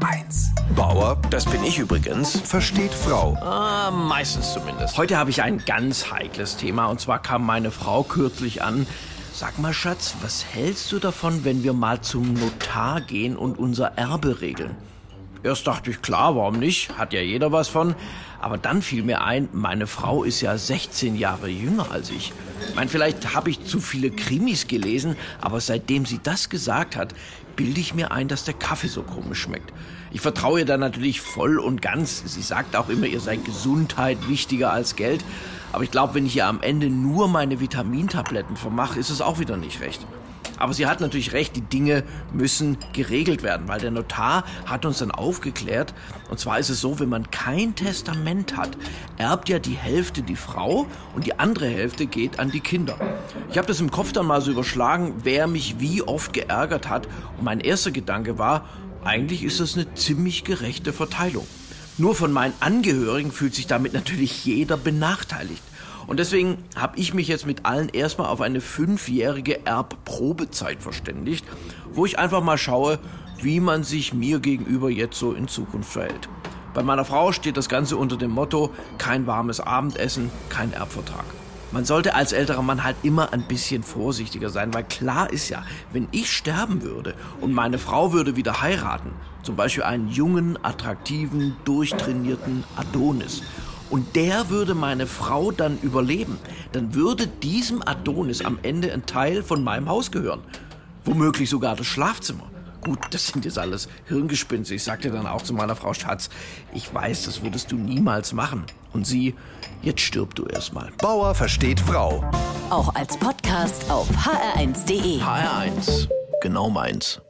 HR1. Bauer Das bin ich übrigens. versteht Frau. Ah, meistens zumindest. Heute habe ich ein ganz heikles Thema und zwar kam meine Frau kürzlich an. Sag mal, Schatz, was hältst du davon, wenn wir mal zum Notar gehen und unser Erbe regeln? Erst dachte ich, klar, warum nicht? Hat ja jeder was von. Aber dann fiel mir ein, meine Frau ist ja 16 Jahre jünger als ich. Ich meine, vielleicht habe ich zu viele Krimis gelesen, aber seitdem sie das gesagt hat, bilde ich mir ein, dass der Kaffee so komisch schmeckt. Ich vertraue ihr da natürlich voll und ganz. Sie sagt auch immer, ihr sei Gesundheit wichtiger als Geld. Aber ich glaube, wenn ich ihr am Ende nur meine Vitamintabletten vermache, ist es auch wieder nicht recht. Aber sie hat natürlich recht, die Dinge müssen geregelt werden, weil der Notar hat uns dann aufgeklärt. Und zwar ist es so, wenn man kein Testament hat, erbt ja die Hälfte die Frau und die andere Hälfte geht an die Kinder. Ich habe das im Kopf dann mal so überschlagen, wer mich wie oft geärgert hat. Und mein erster Gedanke war, eigentlich ist das eine ziemlich gerechte Verteilung. Nur von meinen Angehörigen fühlt sich damit natürlich jeder benachteiligt. Und deswegen habe ich mich jetzt mit allen erstmal auf eine fünfjährige Erbprobezeit verständigt, wo ich einfach mal schaue, wie man sich mir gegenüber jetzt so in Zukunft verhält. Bei meiner Frau steht das Ganze unter dem Motto, kein warmes Abendessen, kein Erbvertrag. Man sollte als älterer Mann halt immer ein bisschen vorsichtiger sein, weil klar ist ja, wenn ich sterben würde und meine Frau würde wieder heiraten, zum Beispiel einen jungen, attraktiven, durchtrainierten Adonis, und der würde meine Frau dann überleben, dann würde diesem Adonis am Ende ein Teil von meinem Haus gehören. Womöglich sogar das Schlafzimmer. Gut, das sind jetzt alles Hirngespinste. Ich sagte dann auch zu meiner Frau Schatz, ich weiß, das würdest du niemals machen. Und sie, jetzt stirb du erstmal. Bauer versteht Frau. Auch als Podcast auf hr1.de. HR1, genau meins.